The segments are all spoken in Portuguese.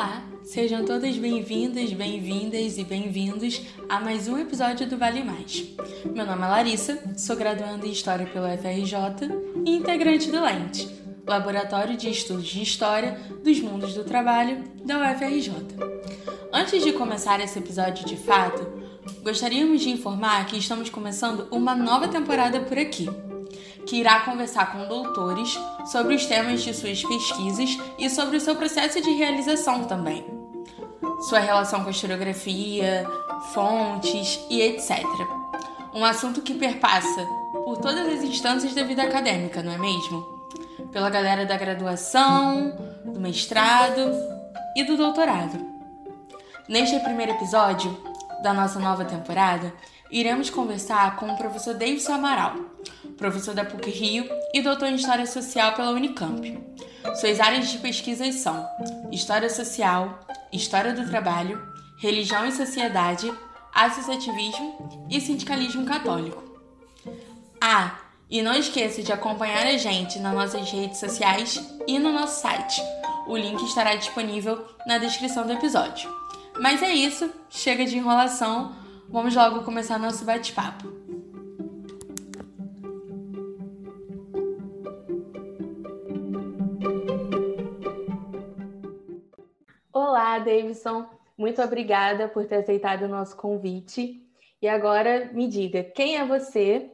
Olá, sejam todas bem-vindas, bem-vindas e bem-vindos a mais um episódio do Vale Mais. Meu nome é Larissa, sou graduanda em História pela UFRJ e integrante do LENT, Laboratório de Estudos de História dos Mundos do Trabalho da UFRJ. Antes de começar esse episódio de fato, gostaríamos de informar que estamos começando uma nova temporada por aqui que irá conversar com doutores sobre os temas de suas pesquisas e sobre o seu processo de realização também. Sua relação com a historiografia, fontes e etc. Um assunto que perpassa por todas as instâncias da vida acadêmica, não é mesmo? Pela galera da graduação, do mestrado e do doutorado. Neste primeiro episódio da nossa nova temporada, iremos conversar com o professor Davidson Amaral, professor da PUC Rio e doutor em História Social pela Unicamp. Suas áreas de pesquisa são História Social, História do Trabalho, Religião e Sociedade, Associativismo e Sindicalismo Católico. Ah, e não esqueça de acompanhar a gente nas nossas redes sociais e no nosso site. O link estará disponível na descrição do episódio. Mas é isso, chega de enrolação, vamos logo começar nosso bate-papo. Olá, Davidson. Muito obrigada por ter aceitado o nosso convite. E agora me diga, quem é você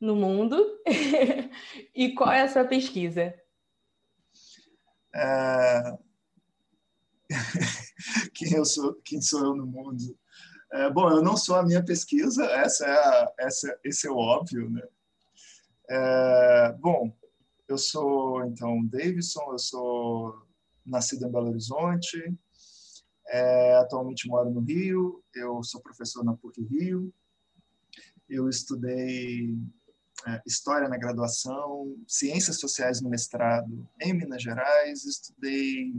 no mundo e qual é a sua pesquisa? É... quem, eu sou, quem sou eu no mundo? É, bom, eu não sou a minha pesquisa, essa é a, essa, esse é o óbvio, né? É, bom, eu sou, então, Davidson, eu sou nascido em Belo Horizonte, é, atualmente moro no Rio, eu sou professor na PUC Rio, eu estudei é, História na graduação, Ciências Sociais no mestrado em Minas Gerais, estudei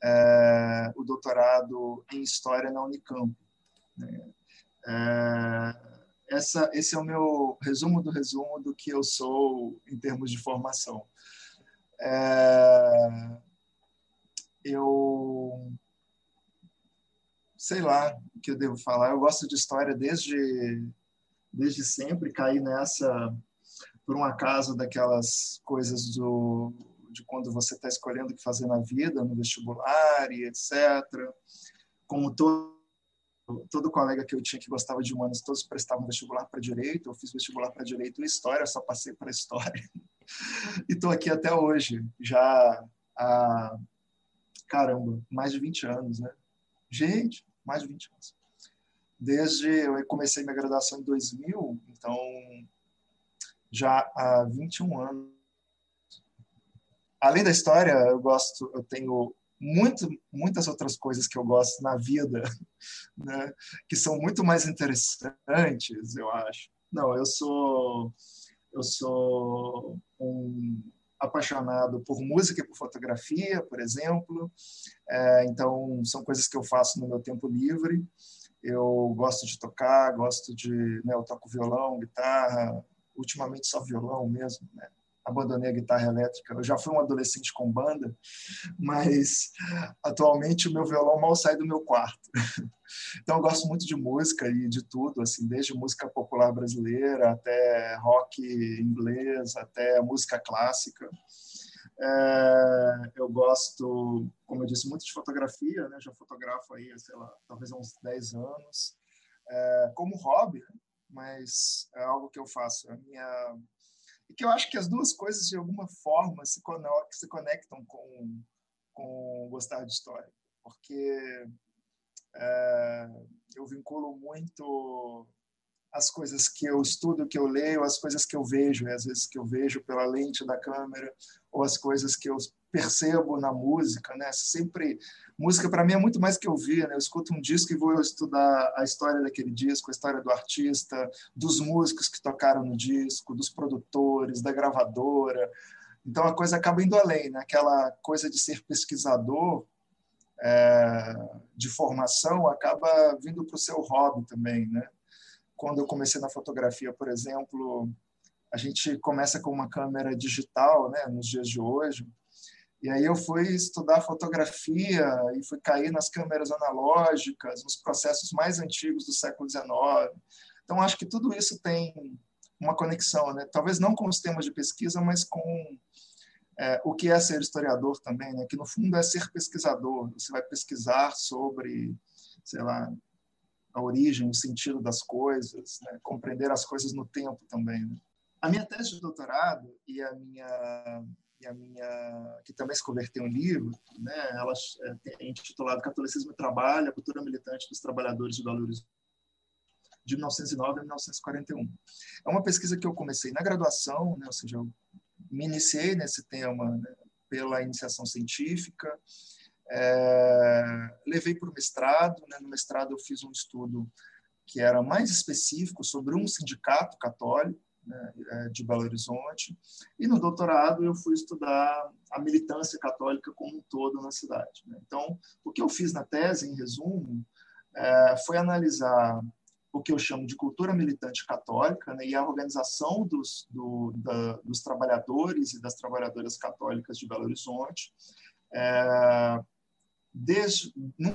é, o doutorado em História na Unicamp. Né? É, essa, esse é o meu resumo do resumo do que eu sou em termos de formação. É, eu sei lá o que eu devo falar. Eu gosto de história desde desde sempre. Caí nessa por um acaso daquelas coisas do de quando você está escolhendo o que fazer na vida, no vestibular e etc. Como todo todo colega que eu tinha que gostava de humanos, todos prestavam vestibular para direito. Eu fiz vestibular para direito e história, só passei para história. e estou aqui até hoje, já há caramba, mais de 20 anos, né? Gente, mais de 20 anos. Desde eu comecei minha graduação em 2000, então já há 21 anos. Além da história, eu gosto, eu tenho muito, muitas outras coisas que eu gosto na vida, né? que são muito mais interessantes, eu acho. Não, eu sou eu sou um apaixonado por música e por fotografia, por exemplo. É, então, são coisas que eu faço no meu tempo livre. Eu gosto de tocar, gosto de. Né, eu toco violão, guitarra, ultimamente só violão mesmo. Né? Abandonei a guitarra elétrica. Eu já fui um adolescente com banda, mas atualmente o meu violão mal sai do meu quarto. Então, eu gosto muito de música e de tudo, assim, desde música popular brasileira até rock inglês, até música clássica. É, eu gosto, como eu disse, muito de fotografia, né? já fotografo aí, sei lá, talvez há uns 10 anos, é, como hobby, né? mas é algo que eu faço. A minha... E que eu acho que as duas coisas, de alguma forma, se, conectam com, com gostar de história. Porque é, eu vinculo muito as coisas que eu estudo, que eu leio, as coisas que eu vejo, e às vezes que eu vejo pela lente da câmera, ou as coisas que eu percebo na música, né? Sempre música para mim é muito mais que ouvir, né? Eu escuto um disco e vou estudar a história daquele disco, a história do artista, dos músicos que tocaram no disco, dos produtores, da gravadora. Então a coisa acaba indo além, né? Aquela coisa de ser pesquisador é, de formação acaba vindo para o seu hobby também, né? Quando eu comecei na fotografia, por exemplo, a gente começa com uma câmera digital, né, nos dias de hoje, E aí eu fui estudar fotografia e fui cair nas câmeras analógicas, nos processos mais antigos do século XIX. Então, acho que tudo isso tem uma conexão, né? talvez não com os temas de pesquisa, mas com é, o que é ser historiador também, né? que no fundo é ser pesquisador. Você vai pesquisar sobre, sei lá, a origem, o sentido das coisas, né? compreender as coisas no tempo também. Né? A minha tese de doutorado e a minha e a minha que também se converteu em livro, né? Ela é intitulado Catolicismo e Trabalho: A Cultura Militante dos Trabalhadores de Belo Horizonte de 1909 a 1941. É uma pesquisa que eu comecei na graduação, né? ou seja, eu me iniciei nesse tema né? pela iniciação científica, é, levei para o mestrado. Né? No mestrado, eu fiz um estudo que era mais específico sobre um sindicato católico né, é, de Belo Horizonte. E no doutorado, eu fui estudar a militância católica como um todo na cidade. Né? Então, o que eu fiz na tese, em resumo, é, foi analisar o que eu chamo de cultura militante católica né, e a organização dos, do, da, dos trabalhadores e das trabalhadoras católicas de Belo Horizonte, é, desde num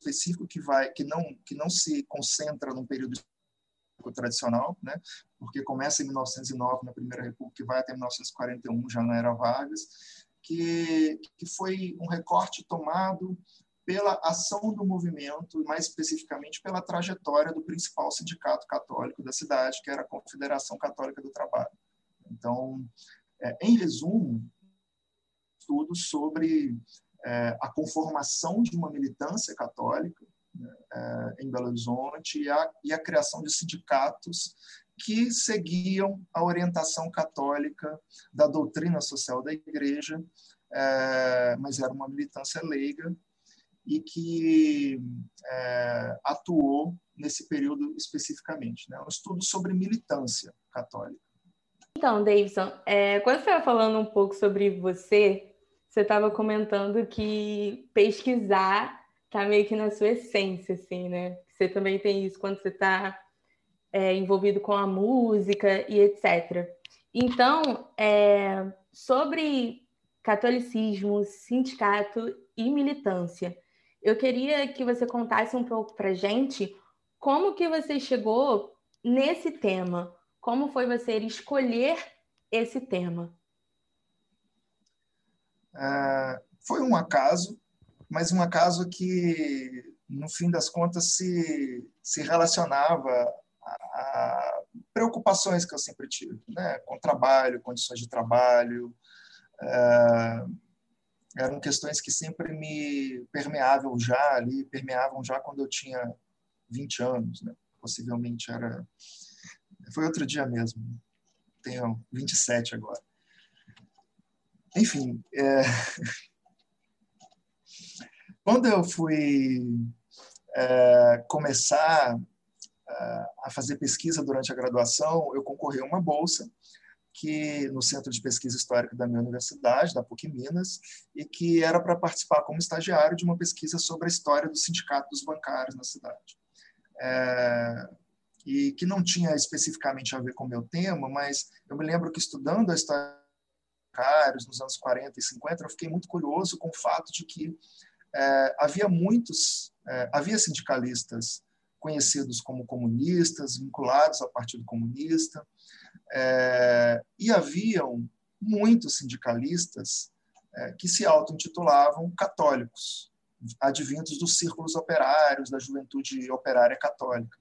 específico que vai que não que não se concentra num período tradicional, né? Porque começa em 1909 na Primeira República e vai até 1941 já na era Vargas, que que foi um recorte tomado pela ação do movimento mais especificamente pela trajetória do principal sindicato católico da cidade, que era a Confederação Católica do Trabalho. Então, é, em resumo, estudos sobre é, a conformação de uma militância católica em Belo Horizonte e a, e a criação de sindicatos que seguiam a orientação católica da doutrina social da Igreja, é, mas era uma militância leiga e que é, atuou nesse período especificamente. Né? Um estudo sobre militância católica. Então, Davidson, é, quando você estava falando um pouco sobre você, você estava comentando que pesquisar está meio que na sua essência, assim, né? Você também tem isso quando você está é, envolvido com a música e etc. Então, é, sobre catolicismo, sindicato e militância, eu queria que você contasse um pouco para gente como que você chegou nesse tema, como foi você escolher esse tema. É, foi um acaso, mas um acaso que, no fim das contas, se, se relacionava a, preocupações que eu sempre tive, né? com trabalho, condições de trabalho. É, eram questões que sempre me permeavam já ali, permeavam já quando eu tinha 20 anos, né? possivelmente era. Foi outro dia mesmo, tenho 27 agora. Enfim, é... quando eu fui é, começar é, a fazer pesquisa durante a graduação, eu concorri a uma bolsa que no Centro de Pesquisa Histórica da minha universidade, da PUC Minas, e que era para participar como estagiário de uma pesquisa sobre a história do sindicato dos bancários na cidade. É, e que não tinha especificamente a ver com o meu tema, mas eu me lembro que estudando a história bancários nos anos 40 e 50, eu fiquei muito curioso com o fato de que é, havia muitos, é, havia sindicalistas conhecidos como comunistas, vinculados ao Partido Comunista, é, e haviam muitos sindicalistas é, que se auto-intitulavam católicos, advindos dos círculos operários, da juventude operária católica.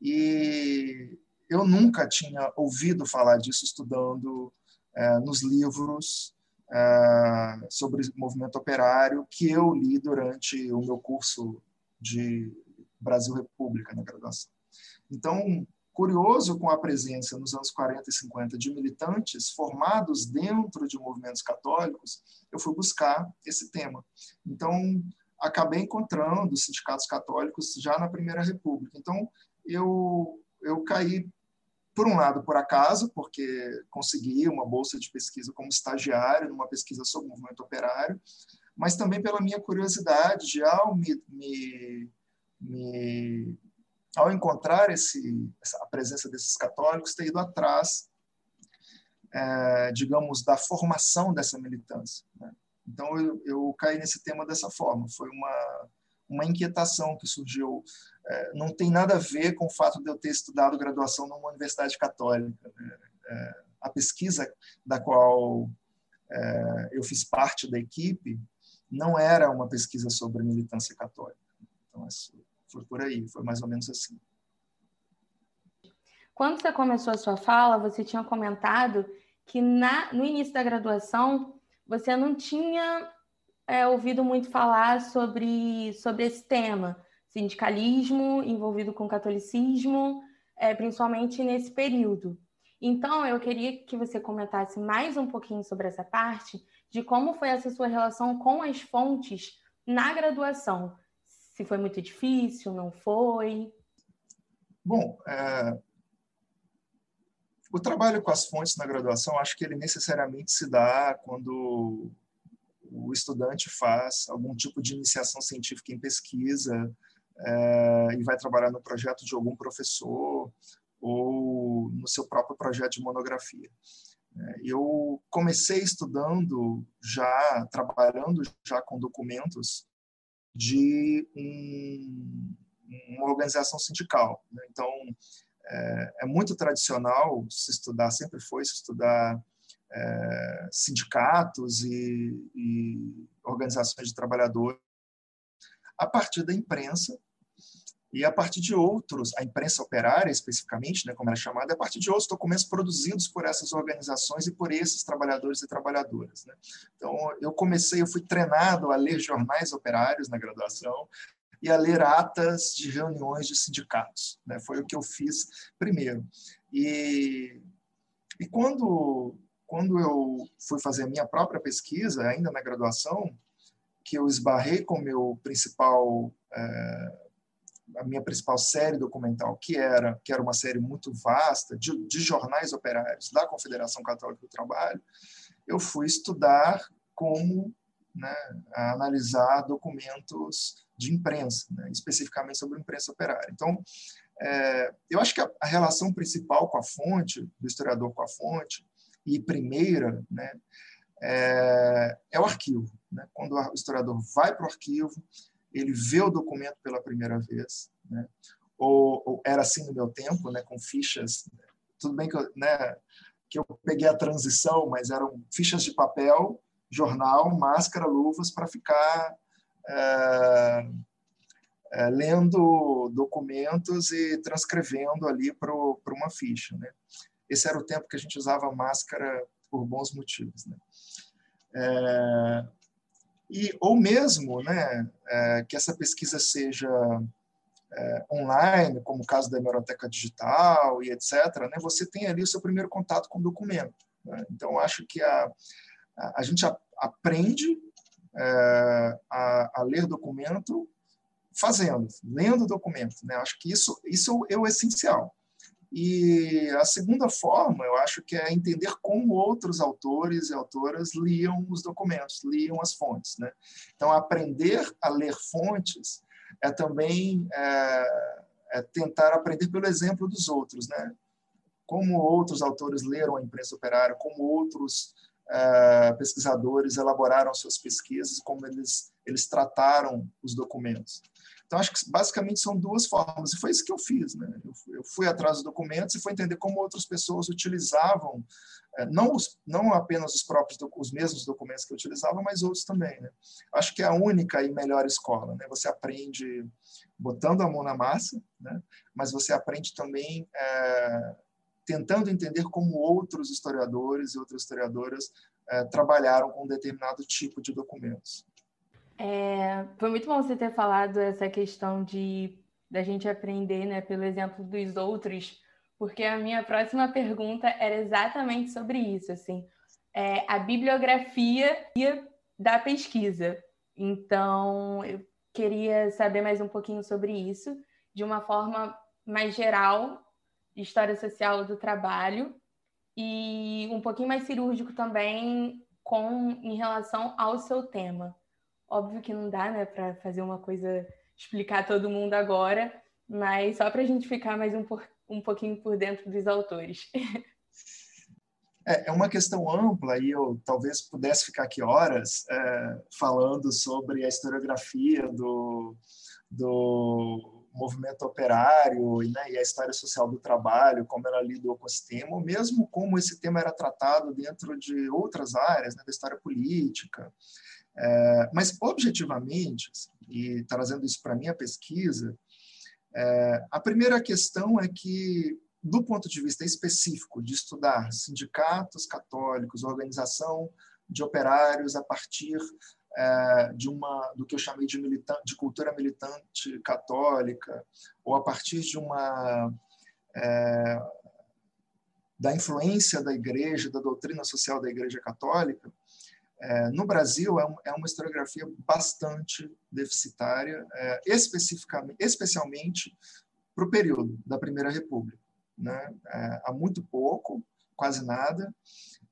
E eu nunca tinha ouvido falar disso estudando é, nos livros é, sobre movimento operário que eu li durante o meu curso de Brasil República na graduação. Então, curioso com a presença nos anos 40 e 50 de militantes formados dentro de movimentos católicos, eu fui buscar esse tema. Então, acabei encontrando sindicatos católicos já na Primeira República. Então, eu, eu caí, por um lado, por acaso, porque consegui uma bolsa de pesquisa como estagiário numa pesquisa sobre o movimento operário, mas também pela minha curiosidade de, ao me, me, me ao encontrar esse, a presença desses católicos, ter ido atrás, é, digamos, da formação dessa militância. Né? Então, eu, eu caí nesse tema dessa forma. Foi uma, uma inquietação que surgiu. É, não tem nada a ver com o fato de eu ter estudado graduação numa universidade católica. Né? É, a pesquisa da qual é, eu fiz parte da equipe não era uma pesquisa sobre militância católica. Então, foi por aí, foi mais ou menos assim. Quando você começou a sua fala, você tinha comentado que na, no início da graduação você não tinha é, ouvido muito falar sobre, sobre esse tema, sindicalismo envolvido com catolicismo, é, principalmente nesse período. Então, eu queria que você comentasse mais um pouquinho sobre essa parte de como foi essa sua relação com as fontes na graduação. Se foi muito difícil, não foi? Bom, é... o trabalho com as fontes na graduação, acho que ele necessariamente se dá quando o estudante faz algum tipo de iniciação científica em pesquisa é... e vai trabalhar no projeto de algum professor ou no seu próprio projeto de monografia. É, eu comecei estudando já, trabalhando já com documentos de um, uma organização sindical. Né? Então, é, é, muito tradicional se estudar, sempre foi se estudar é, sindicatos e, e organizações de trabalhadores a partir da imprensa e a partir de outros, a imprensa operária especificamente, né, como era chamada, a partir de outros documentos produzidos por essas organizações e por esses trabalhadores e trabalhadoras. Né. Então, eu comecei, eu fui treinado a ler jornais operários na graduação e a ler atas de reuniões de sindicatos. Né, foi o que eu fiz primeiro. E, e quando, quando eu fui fazer a minha própria pesquisa, ainda na graduação, que eu esbarrei com meu principal... É, a minha principal série documental, que era que era uma série muito vasta de, de jornais operários da Confederação Católica do Trabalho, eu fui estudar como né, analisar documentos de imprensa, né, especificamente sobre imprensa operária. Então, é, eu acho que a, a, relação principal com a fonte, do historiador com a fonte, e primeira, né, é, é o arquivo. Né? Quando o historiador vai para o arquivo, ele vê o documento pela primeira vez, né? ou, ou, era assim no meu tempo, né, com fichas. Tudo bem que eu, né, que eu peguei a transição, mas eram fichas de papel, jornal, máscara, luvas para ficar é, é, lendo documentos e transcrevendo ali para uma ficha, né? Esse era o tempo que a gente usava máscara por bons motivos, né? É, e ou mesmo né, é, que essa pesquisa seja é, online, como o caso da hemeroteca digital e etc., né, você tem ali o seu primeiro contato com o documento. Né? Então, acho que a, a, a gente a, aprende é, a, a, ler documento fazendo, lendo documento. Né? Acho que isso, isso é o essencial. E a segunda forma, eu acho que é entender como outros autores e autoras liam os documentos, liam as fontes. Né? Então, aprender a ler fontes é também é, é tentar aprender pelo exemplo dos outros. Né? Como outros autores leram a imprensa operária, como outros é, pesquisadores elaboraram suas pesquisas, como eles, eles trataram os documentos. Então, acho que basicamente são duas formas, e foi isso que eu fiz. Né? Eu, eu fui atrás dos documentos e fui entender como outras pessoas utilizavam, é, não, os, não apenas os próprios, os mesmos documentos que eu utilizava, mas outros também. Né? Acho que é a única e melhor escola. Né? Você aprende botando a mão na massa, né? mas você aprende também é, tentando entender como outros historiadores e outras historiadoras é, trabalharam com um determinado tipo de documentos. É, foi muito bom você ter falado essa questão de da gente aprender, né, pelo exemplo dos outros, porque a minha próxima pergunta era exatamente sobre isso, assim, é, a bibliografia da pesquisa. Então, eu queria saber mais um pouquinho sobre isso, de uma forma mais geral, história social do trabalho, e um pouquinho mais cirúrgico também com em relação ao seu tema. Óbvio que não dá, né, para fazer uma coisa, explicar todo mundo agora, mas só para a gente ficar mais um, por, um pouquinho por dentro dos autores. É, é uma questão ampla e eu talvez pudesse ficar aqui horas é, falando sobre a historiografia do, do movimento operário né, e a história social do trabalho, como ela lidou com esse tema, ou mesmo como esse tema era tratado dentro de outras áreas, né, da história política. É, mas, objetivamente, e trazendo isso para a minha pesquisa, é, a primeira questão é que do ponto de vista específico de estudar sindicatos católicos, organização de operários a partir é, de uma do que eu chamei de, militante, de cultura militante católica ou a partir de uma é, da influência da igreja, da doutrina social da igreja católica, é, no Brasil é, um, é, uma historiografia bastante deficitária, é, especificamente, especialmente para o período da Primeira República né? É, há muito pouco, quase nada.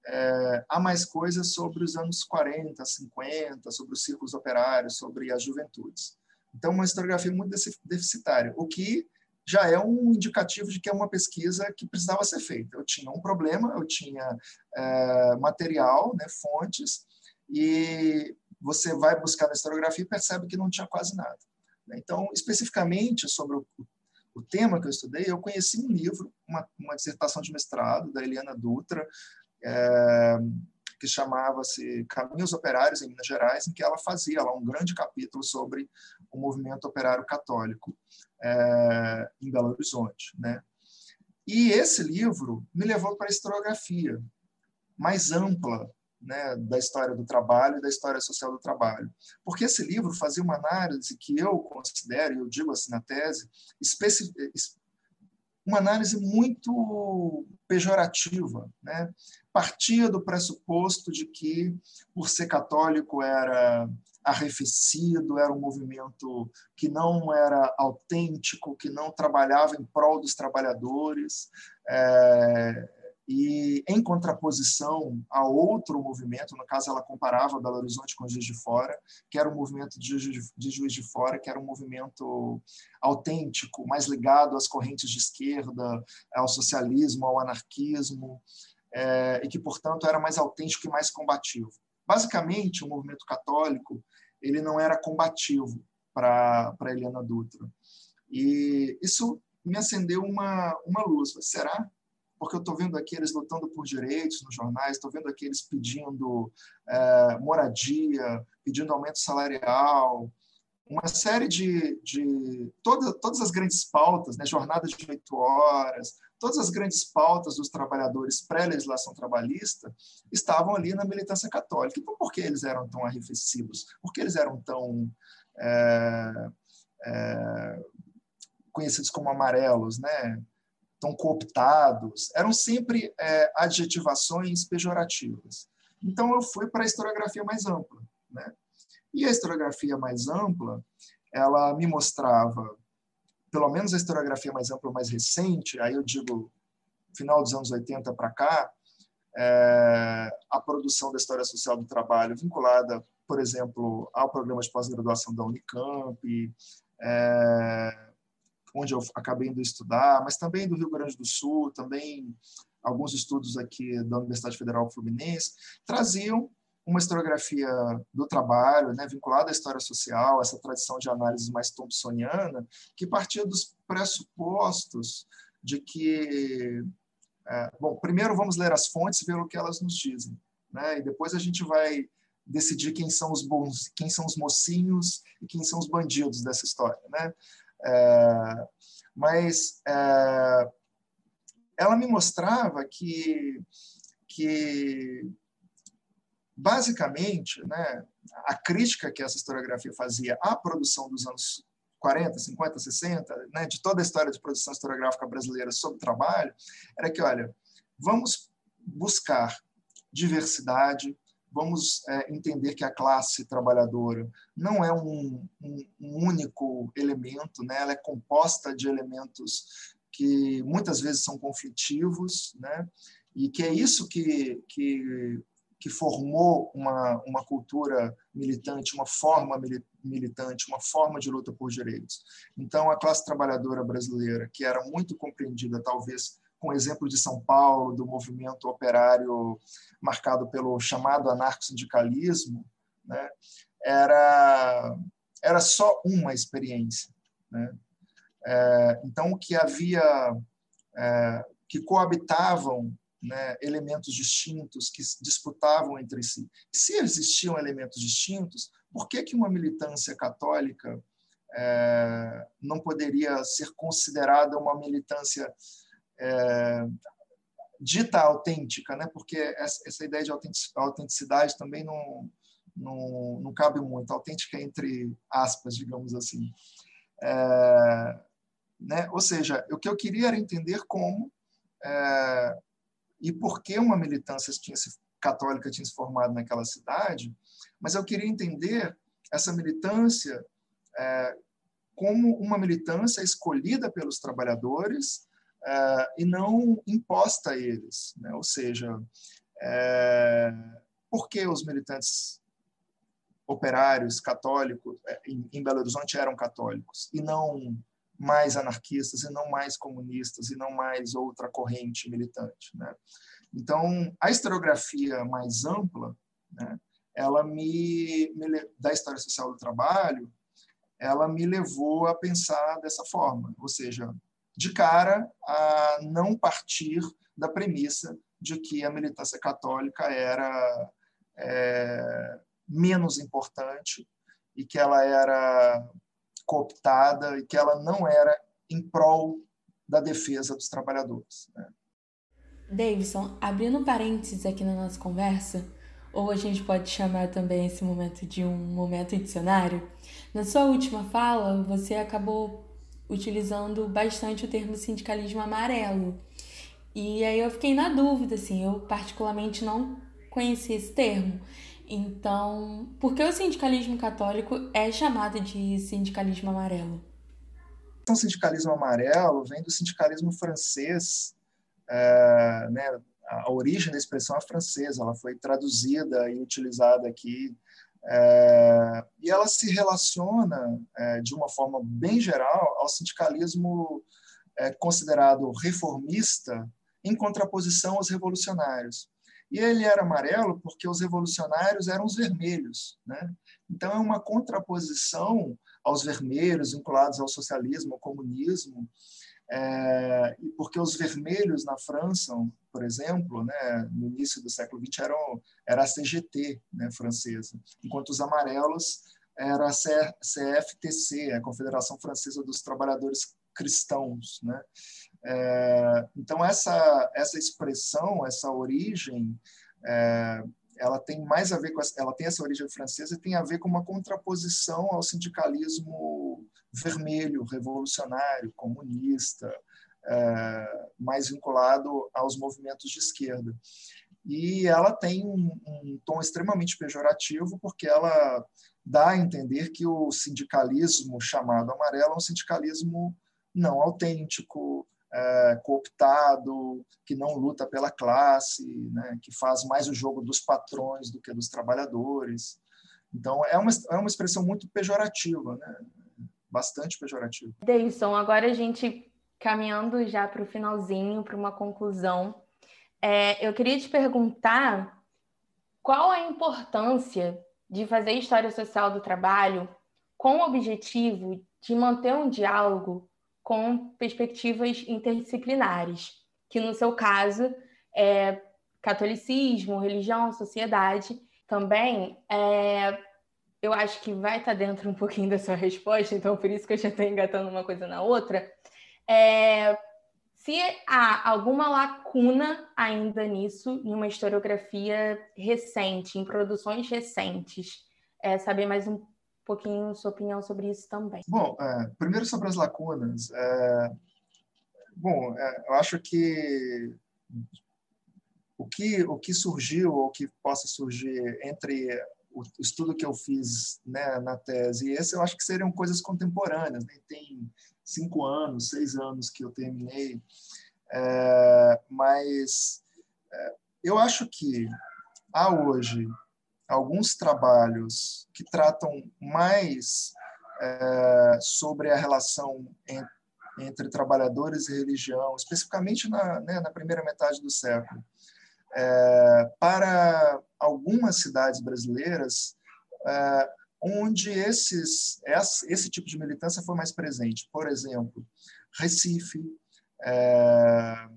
É, há mais coisas sobre os anos 40, 50, sobre os círculos operários, sobre as juventudes. Então, uma historiografia muito deficitária, o que já é um indicativo de que é uma pesquisa que precisava ser feita. Eu tinha um problema, eu tinha é, material, né, fontes, e você vai buscar na historiografia e percebe que não tinha quase nada. Então, especificamente sobre o o tema que eu estudei, eu conheci um livro, uma, uma dissertação de mestrado da Eliana Dutra, é, que chamava-se Caminhos Operários em Minas Gerais, em que ela fazia lá um grande capítulo sobre o movimento operário católico é, em Belo Horizonte. Né? E esse livro me levou para a historiografia mais ampla né, da história do trabalho e da história social do trabalho. Porque esse livro fazia uma análise que eu considero, e eu digo assim na tese, uma análise muito pejorativa. Né? Partia do pressuposto de que, por ser católico, era arrefecido, era um movimento que não era autêntico, que não trabalhava em prol dos trabalhadores. É, e em contraposição a outro movimento, no caso ela comparava Belo Horizonte com Juiz de Fora, que era um movimento de Juiz de, Fora, que era um movimento autêntico, mais ligado às correntes de esquerda, ao socialismo, ao anarquismo, é, e que, portanto, era mais autêntico e mais combativo. Basicamente, o movimento católico ele não era combativo para Eliana Dutra. E isso me acendeu uma, uma luz. Será porque eu estou vendo aqui eles lutando por direitos nos jornais, estou vendo aqui eles pedindo é, moradia, pedindo aumento salarial, uma série de, de todas, todas as grandes pautas, né, jornada de oito horas, todas as grandes pautas dos trabalhadores pré-legislação trabalhista estavam ali na militância católica. Então, por que eles eram tão arrefecidos? Por que eles eram tão é, é, conhecidos como amarelos, né? tão cooptados, eram sempre é, adjetivações pejorativas. Então, eu fui para a historiografia mais ampla. Né? E a historiografia mais ampla, ela me mostrava, pelo menos a historiografia mais ampla, mais recente, aí eu digo final dos anos 80 para cá, é, a produção da história social do trabalho vinculada, por exemplo, ao programa de pós-graduação da Unicamp, é, onde eu acabei indo estudar, mas também do Rio Grande do Sul, também alguns estudos aqui da Universidade Federal Fluminense, traziam uma historiografia do trabalho, né, vinculada à história social, essa tradição de análise mais thompsoniana, que partia dos pressupostos de que, é, bom, primeiro vamos ler as fontes e ver o que elas nos dizem, né, e depois a gente vai decidir quem são os bons, quem são os mocinhos e quem são os bandidos dessa história, né? É, mas é, ela me mostrava que, que basicamente, né, a crítica que essa historiografia fazia à produção dos anos 40, 50, 60, né, de toda a história de produção historiográfica brasileira sobre trabalho, era que, olha, vamos buscar diversidade, vamos é, entender que a classe trabalhadora não é um, um, um, único elemento, né? ela é composta de elementos que muitas vezes são conflitivos, né? e que é isso que, que, que formou uma, uma cultura militante, uma forma militante, uma forma de luta por direitos. Então, a classe trabalhadora brasileira, que era muito compreendida, talvez, com o exemplo de São Paulo, do movimento operário marcado pelo chamado anarco-sindicalismo, né, era, era só uma experiência. Né? É, então, o que havia, é, que coabitavam né, elementos distintos, que disputavam entre si. Se existiam elementos distintos, por que, que uma militância católica é, não poderia ser considerada uma militância é, dita autêntica, né? porque essa, ideia de autenticidade também não, não, não cabe muito, autêntica entre aspas, digamos assim. É, né? Ou seja, o que eu queria era entender como é, e por que uma militância tinha se, católica tinha se formado naquela cidade, mas eu queria entender essa militância é, como uma militância escolhida pelos trabalhadores é, e não imposta a eles. Né? Ou seja, é, por que os militantes operários católicos é, em, em Belo Horizonte eram católicos e não mais anarquistas e não mais comunistas e não mais outra corrente militante. Né? Então, a historiografia mais ampla, né, ela me, me, da história social do trabalho, ela me levou a pensar dessa forma, ou seja, de cara a não partir da premissa de que a militância católica era é, menos importante e que ela era cooptada e que ela não era em prol da defesa dos trabalhadores. Né? Davidson, abrindo parênteses aqui na nossa conversa, ou a gente pode chamar também esse momento de um momento dicionário, na sua última fala você acabou utilizando bastante o termo sindicalismo amarelo. E aí eu fiquei na dúvida, assim, eu particularmente não conhecia esse termo. Então, por que o sindicalismo católico é chamado de sindicalismo amarelo? O sindicalismo amarelo vem do sindicalismo francês, é, né? A origem da expressão é francesa, ela foi traduzida e utilizada aqui, é, e ela se relaciona é, de uma forma bem geral ao sindicalismo é, considerado reformista em contraposição aos revolucionários. E ele era amarelo porque os revolucionários eram os vermelhos. Né? Então, é uma contraposição aos vermelhos, vinculados ao socialismo, ao comunismo, é, porque os vermelhos na França, por exemplo, né, no início do século XX, eram, era a CGT né, francesa, enquanto os amarelos era a CFTC, a Confederação Francesa dos Trabalhadores Cristãos. Né? É, então, essa, essa expressão, essa origem, é, ela tem mais a ver com ela tem essa origem francesa e tem a ver com uma contraposição ao sindicalismo vermelho, revolucionário, comunista, é, mais vinculado aos movimentos de esquerda. E ela tem um, um tom extremamente pejorativo porque ela dá a entender que o sindicalismo chamado amarelo é um sindicalismo não autêntico, é, cooptado, que não luta pela classe, né, que faz mais o jogo dos patrões do que dos trabalhadores. Então, é uma, é uma expressão muito pejorativa, né, bastante pejorativa. Deilson, agora a gente caminhando já para o finalzinho, para uma conclusão, é, eu queria te perguntar qual a importância de fazer história social do trabalho com o objetivo de manter um diálogo com perspectivas interdisciplinares, que no seu caso é catolicismo, religião, sociedade. Também é, eu acho que vai estar dentro um pouquinho da sua resposta, então por isso que eu já estou engatando uma coisa na outra. É, se há alguma lacuna ainda nisso, em uma historiografia recente, em produções recentes, é, saber mais um pouquinho sua opinião sobre isso também. Bom, é, primeiro sobre as lacunas. É, bom, é, eu acho que o que o que surgiu ou que possa surgir entre o estudo que eu fiz né, na tese e esse, eu acho que seriam coisas contemporâneas. Né? Tem cinco anos, seis anos que eu terminei, é, mas é, eu acho que há hoje alguns trabalhos que tratam mais é, sobre a relação entre trabalhadores e religião, especificamente na, né, na primeira metade do século. É, para algumas cidades brasileiras, é, onde esses, esse tipo de militância foi mais presente. Por exemplo, Recife, é,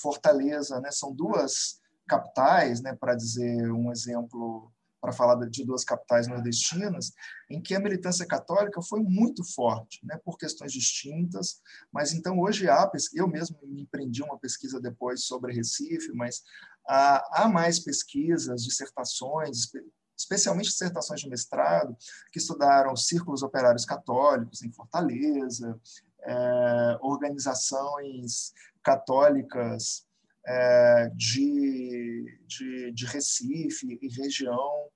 Fortaleza, né, são duas capitais, né, para dizer um exemplo para falar de duas capitais nordestinas, em que a militância católica foi muito forte, né, por questões distintas, mas então hoje há, eu mesmo me empreendi uma pesquisa depois sobre Recife, mas há, há mais pesquisas, dissertações, especialmente dissertações de mestrado, que estudaram círculos operários católicos em Fortaleza, é, organizações católicas é, de, de, de, Recife e região,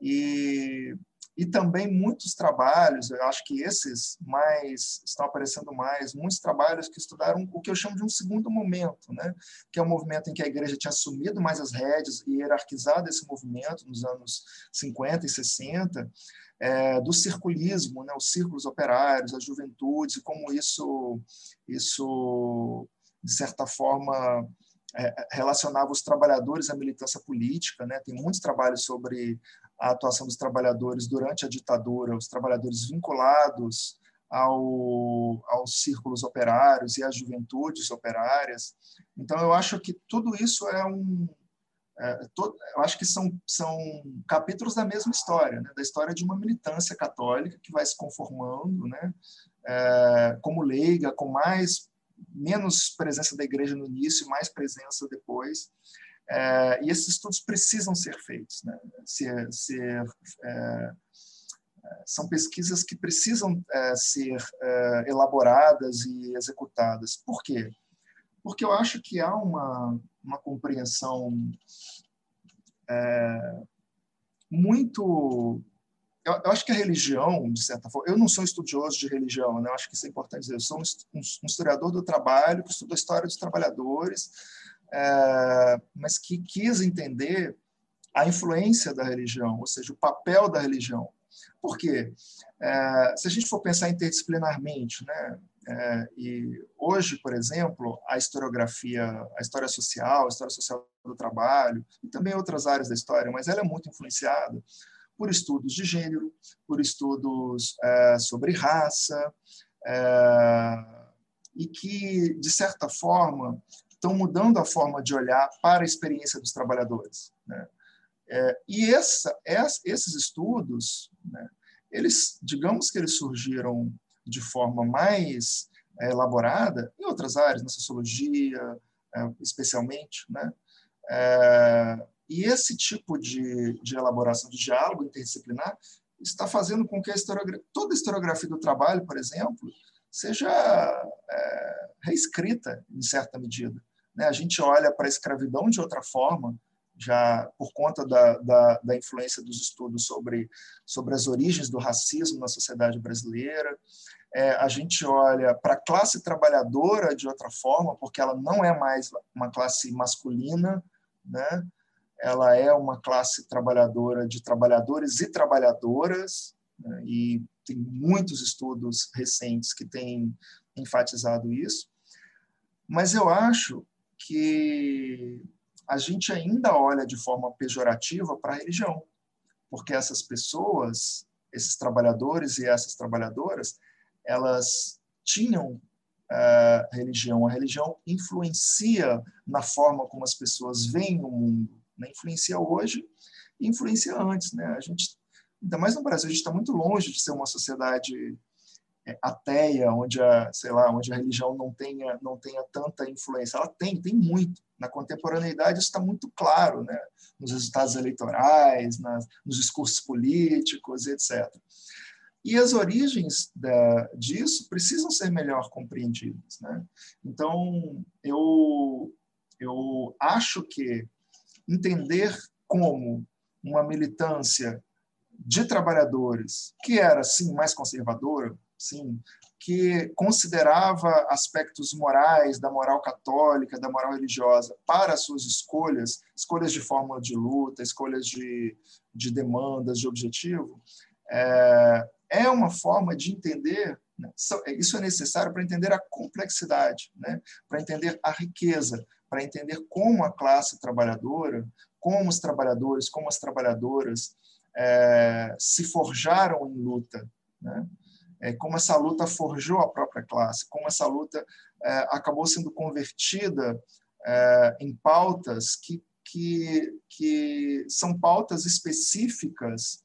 e, e também muitos trabalhos, eu acho que esses mais estão aparecendo mais, muitos trabalhos que estudaram o que eu chamo de um segundo momento, né? que é um movimento em que a igreja tinha assumido mais as rédeas e hierarquizado esse movimento nos anos 50 e 60, é, do circulismo, né, os círculos operários, as juventudes, e como isso, isso de certa forma, relacionava os trabalhadores à militância política. Né? Tem muitos trabalhos sobre a atuação dos trabalhadores durante a ditadura, os trabalhadores vinculados ao, aos círculos operários e às juventudes operárias. Então, eu acho que tudo isso é um. É, eu acho que são, são capítulos da mesma história, né? da história de uma militância católica que vai se conformando né? É, como leiga, com mais menos presença da igreja no início, mais presença depois. É, e esses estudos precisam ser feitos, né? ser, ser é, são pesquisas que precisam é, ser é, elaboradas e executadas. Por quê? Porque eu acho que há uma, uma compreensão é, muito eu, eu, acho que a religião, de certa forma, eu não sou estudioso de religião, né? eu acho que isso é importante dizer, eu sou um, um, um historiador do trabalho, que estuda a história dos trabalhadores, é, mas que quis entender a influência da religião, ou seja, o papel da religião. Por quê? É, se a gente for pensar interdisciplinarmente, né, é, e hoje, por exemplo, a historiografia, a história social, a história social do trabalho, e também outras áreas da história, mas ela é muito influenciada por estudos de gênero, por estudos é, sobre raça, é, e que, de certa forma, estão mudando a forma de olhar para a experiência dos trabalhadores. Né? É, e essa, esses estudos, né, eles, digamos que eles surgiram de forma mais é, elaborada em outras áreas, na sociologia, é, especialmente, né? E esse tipo de, de elaboração de diálogo interdisciplinar está fazendo com que a toda a historiografia do trabalho, por exemplo, seja é, reescrita em certa medida. Né? A gente olha para a escravidão de outra forma, já por conta da, da, da, influência dos estudos sobre, sobre as origens do racismo na sociedade brasileira. É, a gente olha para a classe trabalhadora de outra forma, porque ela não é mais uma classe masculina, né? Ela é uma classe trabalhadora de trabalhadores e trabalhadoras, né? e tem muitos estudos recentes que têm enfatizado isso. Mas eu acho que a gente ainda olha de forma pejorativa para a religião, porque essas pessoas, esses trabalhadores e essas trabalhadoras, elas tinham uh, religião. A religião influencia na forma como as pessoas veem o mundo, né? influencia hoje e influencia antes. Né? A gente, ainda mais no Brasil, a gente está muito longe de ser uma sociedade é, ateia, onde a, sei lá, onde a religião não tenha não tenha tanta influência. Ela tem, tem muito. Na contemporaneidade isso está muito claro, né? Nos resultados eleitorais, nas, nos discursos políticos, etc. E as origens da, disso precisam ser melhor compreendidas, né? Então eu eu acho que entender como uma militância de trabalhadores que era sim mais conservadora, sim, que considerava aspectos morais da moral católica, da moral religiosa para as suas escolhas, escolhas de fórmula de luta, escolhas de, de demandas, de objetivo, é, é uma forma de entender Né? Isso é necessário para entender a complexidade, né? para entender a riqueza, para entender como a classe trabalhadora, como os trabalhadores, como as trabalhadoras é, se forjaram em luta, né? é, como essa luta forjou a própria classe, como essa luta é, acabou sendo convertida é, em pautas que, que, que são pautas específicas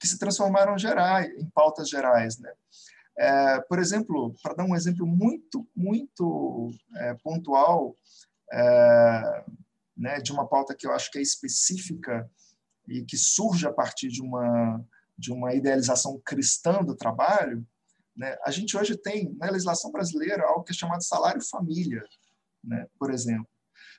que se transformaram gerais, em pautas gerais. Né? É, por exemplo, para dar um exemplo muito, muito é, pontual é, né, de uma pauta que eu acho que é específica e que surge a partir de uma, de uma idealização cristã do trabalho, né, a gente hoje tem na legislação brasileira algo que é chamado salário-família, né, por exemplo.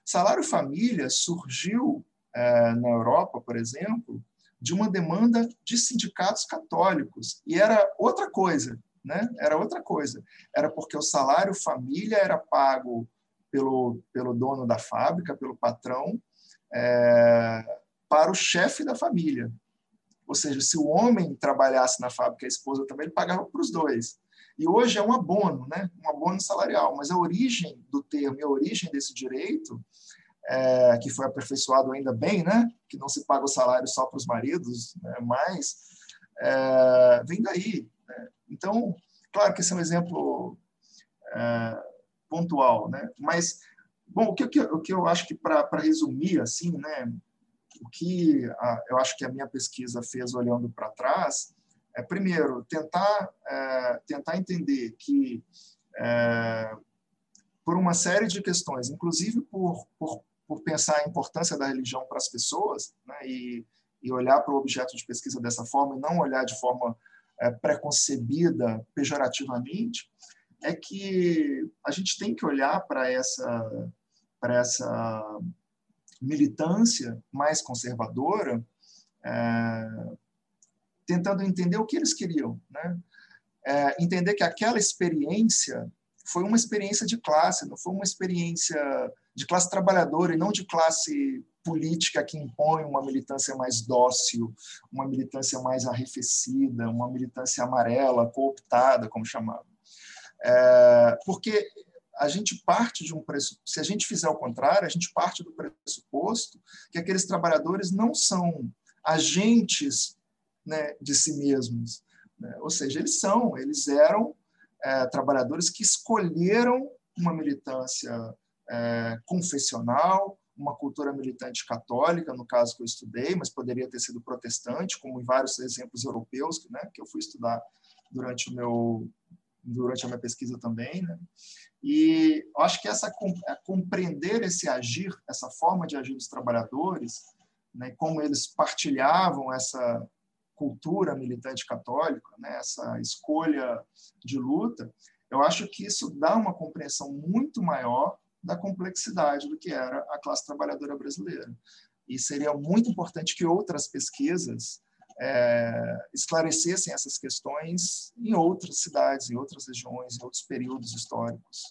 Salário-família surgiu é, na Europa, por exemplo, de uma demanda de sindicatos católicos, e era outra coisa né? Era outra coisa. Era porque o salário família era pago pelo, pelo dono da fábrica, pelo patrão, é, para o chefe da família. Ou seja, se o homem trabalhasse na fábrica a esposa também, ele pagava para os dois. E hoje é um abono, né? um abono salarial, mas a origem do termo e a origem desse direito, é, que foi aperfeiçoado ainda bem, né? que não se paga o salário só para os maridos, né? mas é, vem daí. Né? Então, claro que esse é um exemplo é, pontual, né? Mas, bom, o que, o que eu acho que, para resumir, assim, né? O que a, eu acho que a minha pesquisa fez olhando para trás é, primeiro, tentar, é, tentar entender que, é, por uma série de questões, inclusive por, por, por pensar a importância da religião para as pessoas, né, e, e olhar para o objeto de pesquisa dessa forma, e não olhar de forma é, preconcebida pejorativamente, é que a gente tem que olhar para essa, para essa militância mais conservadora, é, tentando entender o que eles queriam, né? É, entender que aquela experiência foi uma experiência de classe, não foi uma experiência de classe trabalhadora e não de classe política que impõe uma militância mais dócil, uma militância mais arrefecida, uma militância amarela, cooptada, como chamava. É, porque a gente parte de um pressuposto, se a gente fizer o contrário, a gente parte do pressuposto que aqueles trabalhadores não são agentes né, de si mesmos. Né? Ou seja, eles são, eles eram é, trabalhadores que escolheram uma militância é, confessional, uma cultura militante católica, no caso que eu estudei, mas poderia ter sido protestante, como em vários exemplos europeus né, que eu fui estudar durante o meu durante a minha pesquisa também, né? E acho que essa é, compreender esse agir, essa forma de agir dos trabalhadores, né, como eles partilhavam essa cultura militante católica, né, essa escolha de luta, eu acho que isso dá uma compreensão muito maior da complexidade do que era a classe trabalhadora brasileira. E seria muito importante que outras pesquisas é, esclarecessem essas questões em outras cidades, em outras regiões, em outros períodos históricos.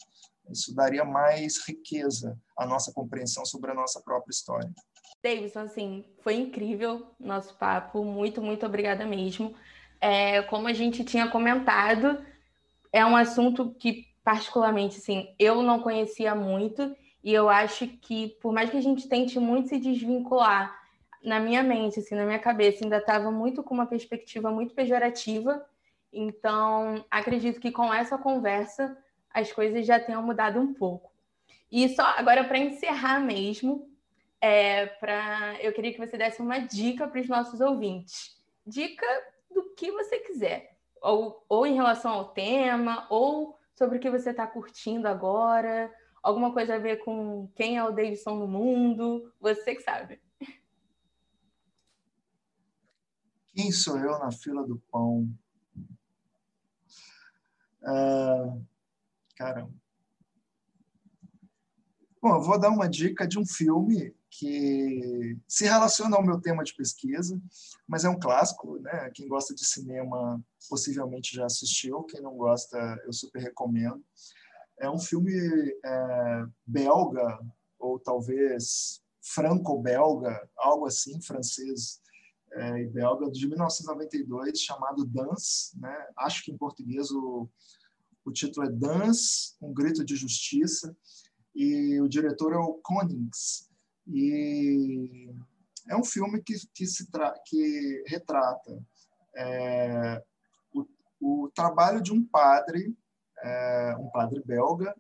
Isso daria mais riqueza à nossa compreensão sobre a nossa própria história. Davidson, assim, foi incrível nosso papo. Muito, muito obrigada mesmo. É, como a gente tinha comentado, é um assunto que particularmente, assim, eu não conhecia muito e eu acho que, por mais que a gente tente muito se desvincular, na minha mente, assim, na minha cabeça, ainda estava muito com uma perspectiva muito pejorativa. Então, acredito que com essa conversa as coisas já tenham mudado um pouco. E só agora para encerrar mesmo, é, pra, eu queria que você desse uma dica para os nossos ouvintes. Dica do que você quiser, ou, ou em relação ao tema, ou sobre o que você está curtindo agora, alguma coisa a ver com quem é o Davidson no mundo, você que sabe. Quem sou eu na fila do pão? Uh, caramba. Bom, eu vou dar uma dica de um filme que se relaciona ao meu tema de pesquisa, mas é um clássico, né? Quem gosta de cinema possivelmente já assistiu, quem não gosta eu super recomendo. É um filme é, belga ou talvez franco-belga, algo assim, francês, é, e belga de 1992 chamado Dance, né? Acho que em português o, o título é Dance, um grito de justiça e o diretor é o Konings e é um filme que que se que retrata é, o, o trabalho de um padre, é, um padre belga,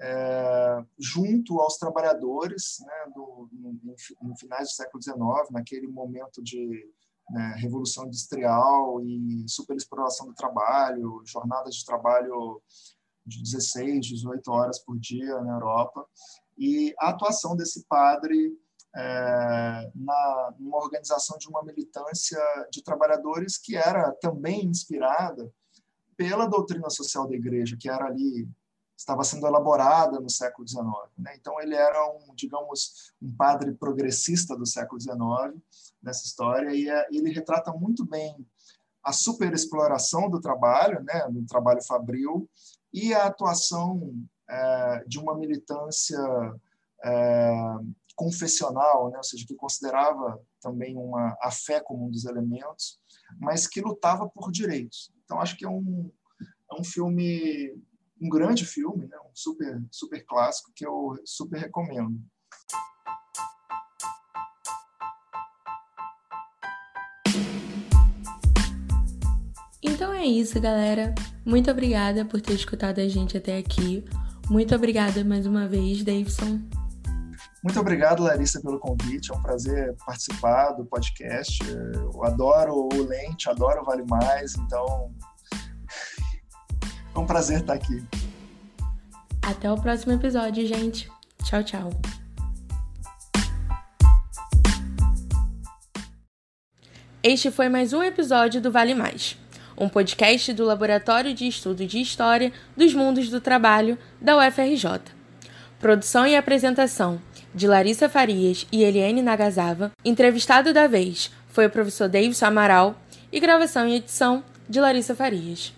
é, junto aos trabalhadores né, do, no, no, finais do século XIX, naquele momento de né, revolução industrial e superexploração do trabalho, jornadas de trabalho de 16, 18 horas por dia na Europa, e a atuação desse padre é, na organização de uma militância de trabalhadores que era também inspirada pela doutrina social da igreja, que era ali estava sendo elaborada no século XIX. Né? Então ele era um, digamos, um padre progressista do século XIX nessa história e é, ele retrata muito bem a superexploração do trabalho, né, do trabalho fabril e a atuação é, de uma militância é, confessional, né, ou seja, que considerava também uma a fé como um dos elementos, mas que lutava por direitos. Então acho que é um é um filme um grande filme, né? um super, super clássico que eu super recomendo. Então é isso, galera. Muito obrigada por ter escutado a gente até aqui. Muito obrigada mais uma vez, Davidson. Muito obrigado, Larissa, pelo convite. É um prazer participar do podcast. Eu adoro o Lente, adoro o Vale Mais, então é um prazer estar aqui. Até o próximo episódio, gente. Tchau, tchau. Este foi mais um episódio do Vale Mais, um podcast do Laboratório de Estudo de História dos Mundos do Trabalho da UFRJ. Produção e apresentação de Larissa Farias e Eliane Nagasawa. Entrevistado da vez foi o professor Davidson Amaral e gravação e edição de Larissa Farias.